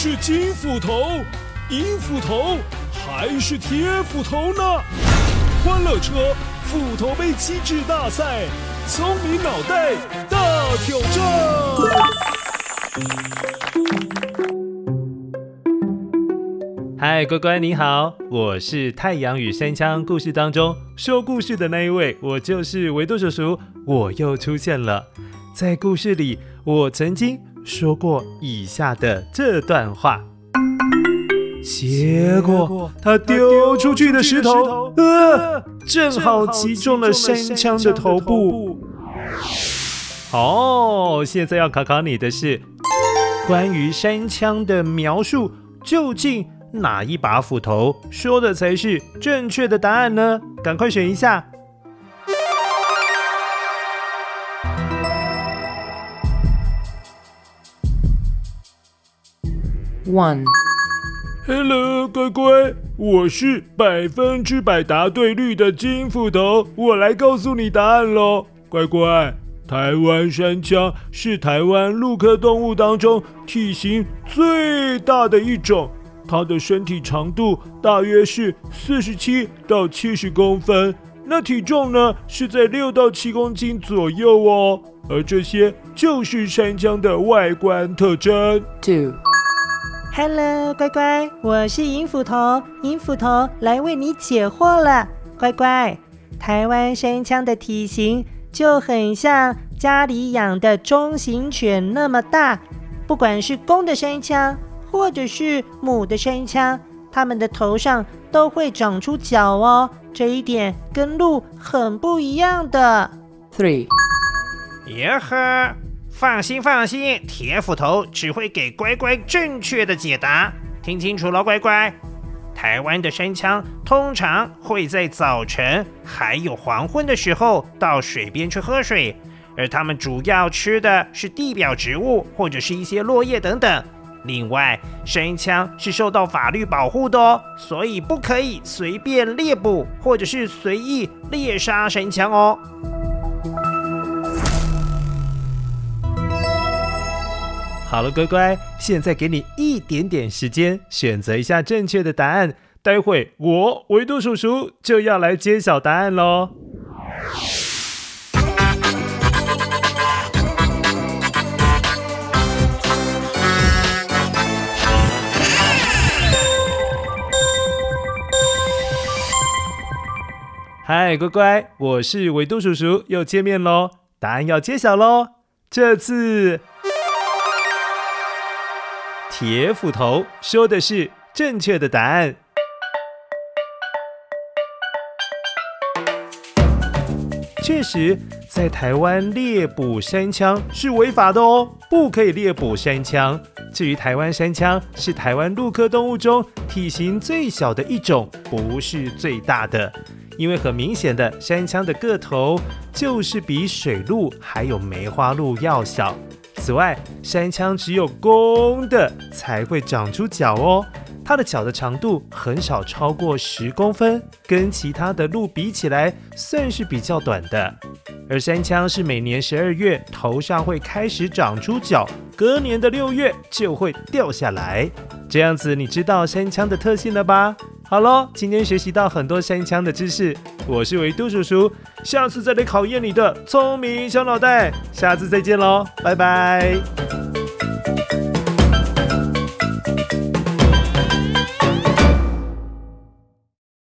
是金斧头、银斧头还是铁斧头呢？欢乐车斧头杯机制大赛，聪明脑袋大挑战。嗨，乖乖你好，我是太阳与山枪故事当中说故事的那一位，我就是维多叔叔，我又出现了。在故事里，我曾经说过以下的这段话，结果他丢出去的石头，呃，正好击中了山羌的头部。哦，现在要考考你的是，关于山羌的描述，究竟哪一把斧头说的才是正确的答案呢？赶快选一下。One，Hello，乖乖，我是百分之百答对率的金斧头，我来告诉你答案喽，乖乖，台湾山羌是台湾陆科动物当中体型最大的一种，它的身体长度大约是四十七到七十公分，那体重呢是在六到七公斤左右哦，而这些就是山羌的外观特征。Two。Hello，乖乖，我是银斧头，银斧头来为你解惑了。乖乖，台湾山羌的体型就很像家里养的中型犬那么大，不管是公的山羌或者是母的山羌，它们的头上都会长出角哦，这一点跟鹿很不一样的。Three，耶呵。放心放心，铁斧头只会给乖乖正确的解答。听清楚了，乖乖。台湾的山羌通常会在早晨还有黄昏的时候到水边去喝水，而它们主要吃的是地表植物或者是一些落叶等等。另外，山羌是受到法律保护的哦，所以不可以随便猎捕或者是随意猎杀山羌哦。好了，乖乖，现在给你一点点时间选择一下正确的答案。待会我维度叔叔就要来揭晓答案喽。嗨，乖乖，我是维度叔叔，又见面喽。答案要揭晓喽，这次。铁斧头说的是正确的答案。确实，在台湾猎捕山羌是违法的哦，不可以猎捕山羌。至于台湾山羌是台湾陆科动物中体型最小的一种，不是最大的，因为很明显的，山羌的个头就是比水鹿还有梅花鹿要小。此外，山羌只有公的才会长出角哦，它的角的长度很少超过十公分，跟其他的鹿比起来算是比较短的。而山羌是每年十二月头上会开始长出角，隔年的六月就会掉下来。这样子，你知道山羌的特性了吧？好喽，今天学习到很多山羌的知识，我是维度叔叔，下次再来考验你的聪明小脑袋，下次再见喽，拜拜。